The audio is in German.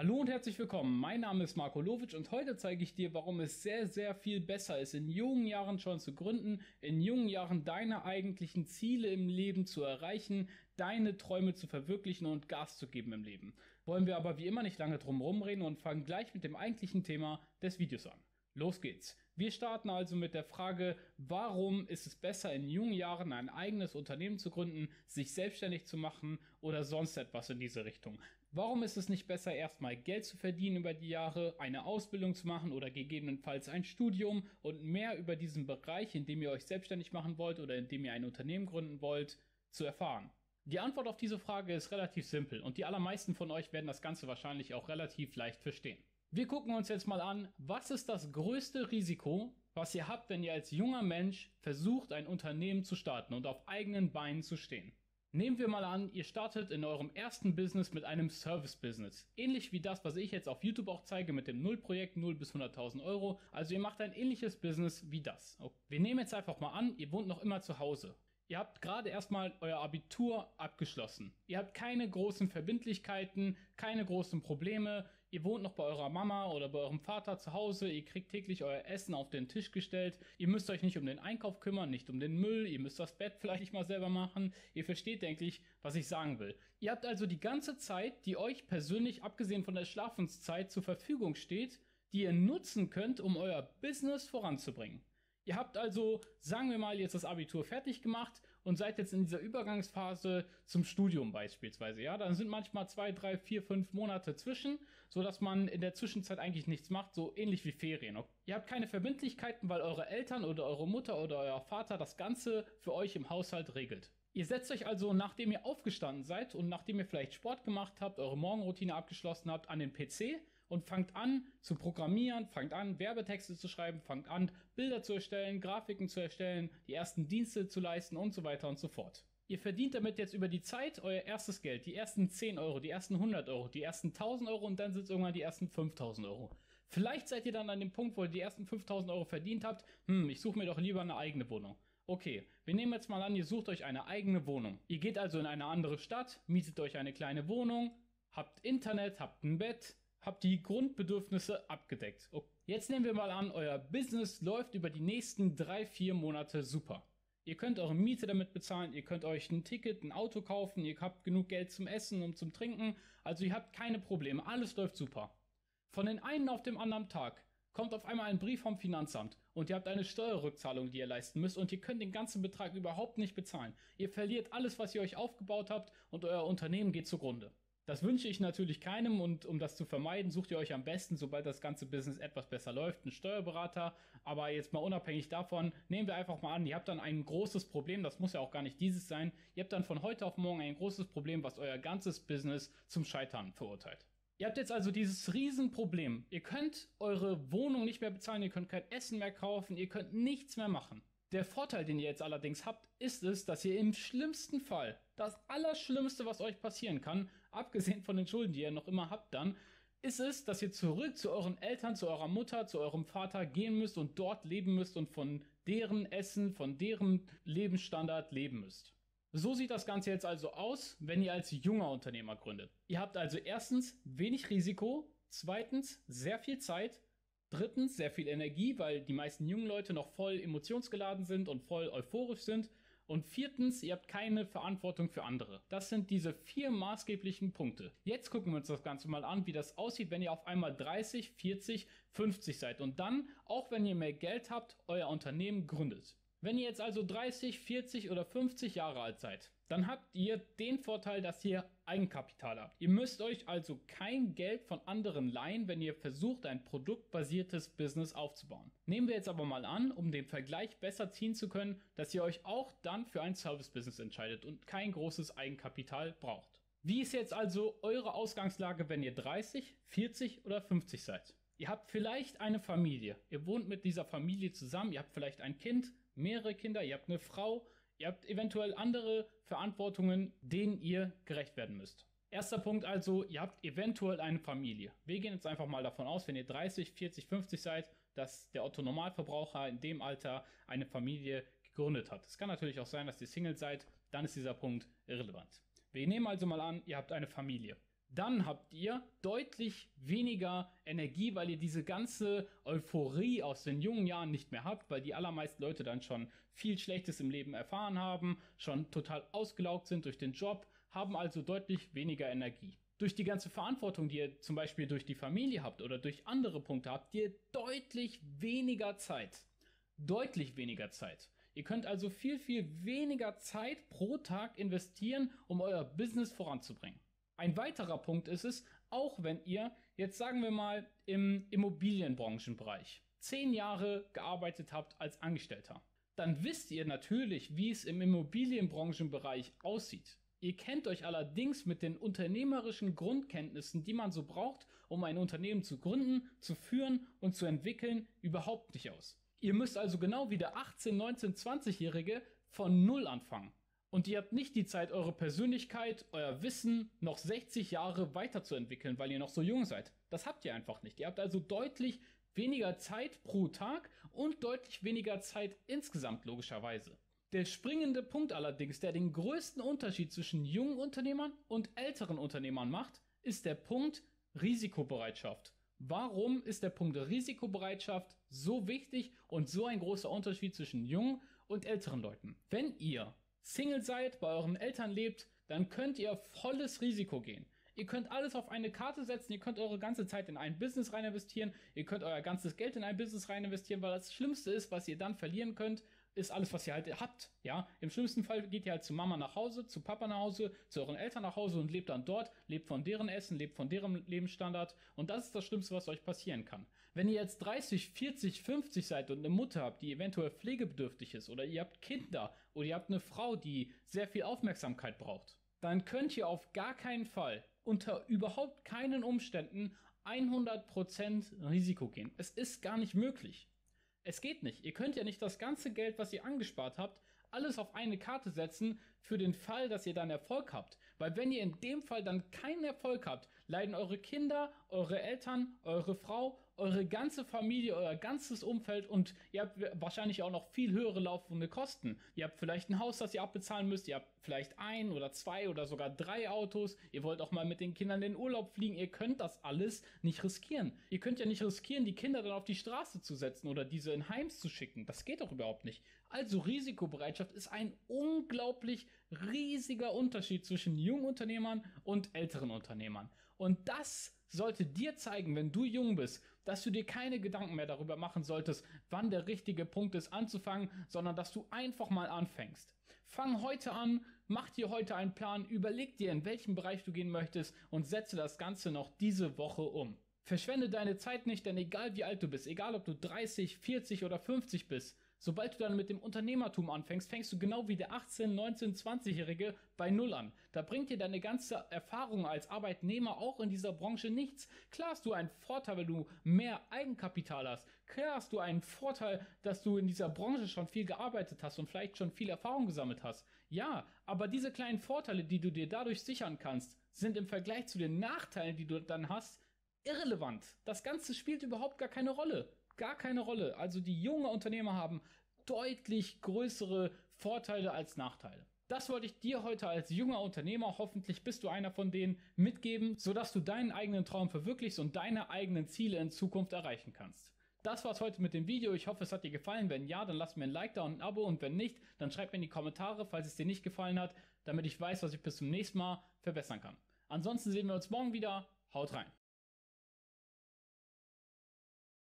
Hallo und herzlich willkommen. Mein Name ist Marco Lovic und heute zeige ich dir, warum es sehr, sehr viel besser ist, in jungen Jahren schon zu gründen, in jungen Jahren deine eigentlichen Ziele im Leben zu erreichen, deine Träume zu verwirklichen und Gas zu geben im Leben. Wollen wir aber wie immer nicht lange drum rumreden und fangen gleich mit dem eigentlichen Thema des Videos an. Los geht's. Wir starten also mit der Frage, warum ist es besser in jungen Jahren ein eigenes Unternehmen zu gründen, sich selbstständig zu machen oder sonst etwas in diese Richtung? Warum ist es nicht besser, erstmal Geld zu verdienen über die Jahre, eine Ausbildung zu machen oder gegebenenfalls ein Studium und mehr über diesen Bereich, in dem ihr euch selbstständig machen wollt oder in dem ihr ein Unternehmen gründen wollt, zu erfahren? Die Antwort auf diese Frage ist relativ simpel und die allermeisten von euch werden das Ganze wahrscheinlich auch relativ leicht verstehen. Wir gucken uns jetzt mal an, was ist das größte Risiko, was ihr habt, wenn ihr als junger Mensch versucht, ein Unternehmen zu starten und auf eigenen Beinen zu stehen. Nehmen wir mal an, ihr startet in eurem ersten Business mit einem Service-Business. Ähnlich wie das, was ich jetzt auf YouTube auch zeige mit dem Null-Projekt 0 bis 100.000 Euro. Also ihr macht ein ähnliches Business wie das. Wir nehmen jetzt einfach mal an, ihr wohnt noch immer zu Hause. Ihr habt gerade erstmal euer Abitur abgeschlossen. Ihr habt keine großen Verbindlichkeiten, keine großen Probleme. Ihr wohnt noch bei eurer Mama oder bei eurem Vater zu Hause. Ihr kriegt täglich euer Essen auf den Tisch gestellt. Ihr müsst euch nicht um den Einkauf kümmern, nicht um den Müll. Ihr müsst das Bett vielleicht nicht mal selber machen. Ihr versteht, denke ich, was ich sagen will. Ihr habt also die ganze Zeit, die euch persönlich, abgesehen von der Schlafenszeit, zur Verfügung steht, die ihr nutzen könnt, um euer Business voranzubringen. Ihr habt also, sagen wir mal, jetzt das Abitur fertig gemacht und seid jetzt in dieser Übergangsphase zum Studium beispielsweise. Ja, dann sind manchmal zwei, drei, vier, fünf Monate zwischen, so dass man in der Zwischenzeit eigentlich nichts macht, so ähnlich wie Ferien. Ihr habt keine Verbindlichkeiten, weil eure Eltern oder eure Mutter oder euer Vater das Ganze für euch im Haushalt regelt. Ihr setzt euch also, nachdem ihr aufgestanden seid und nachdem ihr vielleicht Sport gemacht habt, eure Morgenroutine abgeschlossen habt, an den PC und fangt an zu programmieren, fangt an Werbetexte zu schreiben, fangt an Bilder zu erstellen, Grafiken zu erstellen, die ersten Dienste zu leisten und so weiter und so fort. Ihr verdient damit jetzt über die Zeit euer erstes Geld, die ersten 10 Euro, die ersten 100 Euro, die ersten 1000 Euro und dann sind es irgendwann die ersten 5000 Euro. Vielleicht seid ihr dann an dem Punkt, wo ihr die ersten 5000 Euro verdient habt, hm, ich suche mir doch lieber eine eigene Wohnung. Okay, wir nehmen jetzt mal an, ihr sucht euch eine eigene Wohnung. Ihr geht also in eine andere Stadt, mietet euch eine kleine Wohnung, habt Internet, habt ein Bett, habt die Grundbedürfnisse abgedeckt. Jetzt nehmen wir mal an, euer Business läuft über die nächsten drei, vier Monate super. Ihr könnt eure Miete damit bezahlen, ihr könnt euch ein Ticket, ein Auto kaufen, ihr habt genug Geld zum Essen und zum Trinken, also ihr habt keine Probleme, alles läuft super. Von den einen auf dem anderen Tag kommt auf einmal ein Brief vom Finanzamt und ihr habt eine Steuerrückzahlung, die ihr leisten müsst und ihr könnt den ganzen Betrag überhaupt nicht bezahlen. Ihr verliert alles, was ihr euch aufgebaut habt und euer Unternehmen geht zugrunde. Das wünsche ich natürlich keinem und um das zu vermeiden, sucht ihr euch am besten, sobald das ganze Business etwas besser läuft, einen Steuerberater. Aber jetzt mal unabhängig davon, nehmen wir einfach mal an, ihr habt dann ein großes Problem, das muss ja auch gar nicht dieses sein. Ihr habt dann von heute auf morgen ein großes Problem, was euer ganzes Business zum Scheitern verurteilt. Ihr habt jetzt also dieses Riesenproblem. Ihr könnt eure Wohnung nicht mehr bezahlen, ihr könnt kein Essen mehr kaufen, ihr könnt nichts mehr machen. Der Vorteil, den ihr jetzt allerdings habt, ist es, dass ihr im schlimmsten Fall, das Allerschlimmste, was euch passieren kann, abgesehen von den Schulden, die ihr noch immer habt dann, ist es, dass ihr zurück zu euren Eltern, zu eurer Mutter, zu eurem Vater gehen müsst und dort leben müsst und von deren Essen, von deren Lebensstandard leben müsst. So sieht das Ganze jetzt also aus, wenn ihr als junger Unternehmer gründet. Ihr habt also erstens wenig Risiko, zweitens sehr viel Zeit Drittens sehr viel Energie, weil die meisten jungen Leute noch voll emotionsgeladen sind und voll euphorisch sind. Und viertens, ihr habt keine Verantwortung für andere. Das sind diese vier maßgeblichen Punkte. Jetzt gucken wir uns das Ganze mal an, wie das aussieht, wenn ihr auf einmal 30, 40, 50 seid und dann, auch wenn ihr mehr Geld habt, euer Unternehmen gründet. Wenn ihr jetzt also 30, 40 oder 50 Jahre alt seid, dann habt ihr den Vorteil, dass ihr Eigenkapital habt. Ihr müsst euch also kein Geld von anderen leihen, wenn ihr versucht, ein produktbasiertes Business aufzubauen. Nehmen wir jetzt aber mal an, um den Vergleich besser ziehen zu können, dass ihr euch auch dann für ein Service-Business entscheidet und kein großes Eigenkapital braucht. Wie ist jetzt also eure Ausgangslage, wenn ihr 30, 40 oder 50 seid? Ihr habt vielleicht eine Familie. Ihr wohnt mit dieser Familie zusammen. Ihr habt vielleicht ein Kind, mehrere Kinder, ihr habt eine Frau, ihr habt eventuell andere Verantwortungen, denen ihr gerecht werden müsst. Erster Punkt also, ihr habt eventuell eine Familie. Wir gehen jetzt einfach mal davon aus, wenn ihr 30, 40, 50 seid, dass der Otto Normalverbraucher in dem Alter eine Familie gegründet hat. Es kann natürlich auch sein, dass ihr Single seid, dann ist dieser Punkt irrelevant. Wir nehmen also mal an, ihr habt eine Familie. Dann habt ihr deutlich weniger Energie, weil ihr diese ganze Euphorie aus den jungen Jahren nicht mehr habt, weil die allermeisten Leute dann schon viel Schlechtes im Leben erfahren haben, schon total ausgelaugt sind durch den Job, haben also deutlich weniger Energie. Durch die ganze Verantwortung, die ihr zum Beispiel durch die Familie habt oder durch andere Punkte habt, ihr deutlich weniger Zeit. Deutlich weniger Zeit. Ihr könnt also viel, viel weniger Zeit pro Tag investieren, um euer Business voranzubringen. Ein weiterer Punkt ist es, auch wenn ihr jetzt sagen wir mal im Immobilienbranchenbereich zehn Jahre gearbeitet habt als Angestellter, dann wisst ihr natürlich, wie es im Immobilienbranchenbereich aussieht. Ihr kennt euch allerdings mit den unternehmerischen Grundkenntnissen, die man so braucht, um ein Unternehmen zu gründen, zu führen und zu entwickeln, überhaupt nicht aus. Ihr müsst also genau wie der 18, 19, 20-Jährige von Null anfangen. Und ihr habt nicht die Zeit, eure Persönlichkeit, euer Wissen noch 60 Jahre weiterzuentwickeln, weil ihr noch so jung seid. Das habt ihr einfach nicht. Ihr habt also deutlich weniger Zeit pro Tag und deutlich weniger Zeit insgesamt logischerweise. Der springende Punkt allerdings, der den größten Unterschied zwischen jungen Unternehmern und älteren Unternehmern macht, ist der Punkt Risikobereitschaft. Warum ist der Punkt Risikobereitschaft so wichtig und so ein großer Unterschied zwischen jungen und älteren Leuten? Wenn ihr Single seid, bei euren Eltern lebt, dann könnt ihr volles Risiko gehen. Ihr könnt alles auf eine Karte setzen, ihr könnt eure ganze Zeit in ein Business rein investieren, ihr könnt euer ganzes Geld in ein Business rein investieren, weil das Schlimmste ist, was ihr dann verlieren könnt, ist alles, was ihr halt habt. Ja, im schlimmsten Fall geht ihr halt zu Mama nach Hause, zu Papa nach Hause, zu euren Eltern nach Hause und lebt dann dort, lebt von deren Essen, lebt von deren Lebensstandard und das ist das Schlimmste, was euch passieren kann. Wenn ihr jetzt 30, 40, 50 seid und eine Mutter habt, die eventuell pflegebedürftig ist oder ihr habt Kinder oder ihr habt eine Frau, die sehr viel Aufmerksamkeit braucht, dann könnt ihr auf gar keinen Fall unter überhaupt keinen Umständen 100% Risiko gehen. Es ist gar nicht möglich. Es geht nicht. Ihr könnt ja nicht das ganze Geld, was ihr angespart habt, alles auf eine Karte setzen für den Fall, dass ihr dann Erfolg habt. Weil wenn ihr in dem Fall dann keinen Erfolg habt, leiden eure Kinder, eure Eltern, eure Frau eure ganze Familie, euer ganzes Umfeld und ihr habt wahrscheinlich auch noch viel höhere laufende Kosten. Ihr habt vielleicht ein Haus, das ihr abbezahlen müsst, ihr habt vielleicht ein oder zwei oder sogar drei Autos, ihr wollt auch mal mit den Kindern in den Urlaub fliegen, ihr könnt das alles nicht riskieren. Ihr könnt ja nicht riskieren, die Kinder dann auf die Straße zu setzen oder diese in Heims zu schicken. Das geht doch überhaupt nicht. Also Risikobereitschaft ist ein unglaublich riesiger Unterschied zwischen jungen Unternehmern und älteren Unternehmern. Und das sollte dir zeigen, wenn du jung bist, dass du dir keine Gedanken mehr darüber machen solltest, wann der richtige Punkt ist anzufangen, sondern dass du einfach mal anfängst. Fang heute an, mach dir heute einen Plan, überleg dir, in welchem Bereich du gehen möchtest und setze das Ganze noch diese Woche um. Verschwende deine Zeit nicht, denn egal wie alt du bist, egal ob du 30, 40 oder 50 bist, Sobald du dann mit dem Unternehmertum anfängst, fängst du genau wie der 18, 19, 20-Jährige bei Null an. Da bringt dir deine ganze Erfahrung als Arbeitnehmer auch in dieser Branche nichts. Klar hast du einen Vorteil, weil du mehr Eigenkapital hast. Klar hast du einen Vorteil, dass du in dieser Branche schon viel gearbeitet hast und vielleicht schon viel Erfahrung gesammelt hast. Ja, aber diese kleinen Vorteile, die du dir dadurch sichern kannst, sind im Vergleich zu den Nachteilen, die du dann hast, irrelevant. Das Ganze spielt überhaupt gar keine Rolle gar keine Rolle. Also die jungen Unternehmer haben deutlich größere Vorteile als Nachteile. Das wollte ich dir heute als junger Unternehmer, hoffentlich bist du einer von denen, mitgeben, sodass du deinen eigenen Traum verwirklichst und deine eigenen Ziele in Zukunft erreichen kannst. Das war's heute mit dem Video. Ich hoffe, es hat dir gefallen. Wenn ja, dann lass mir ein Like da und ein Abo. Und wenn nicht, dann schreib mir in die Kommentare, falls es dir nicht gefallen hat, damit ich weiß, was ich bis zum nächsten Mal verbessern kann. Ansonsten sehen wir uns morgen wieder. Haut rein.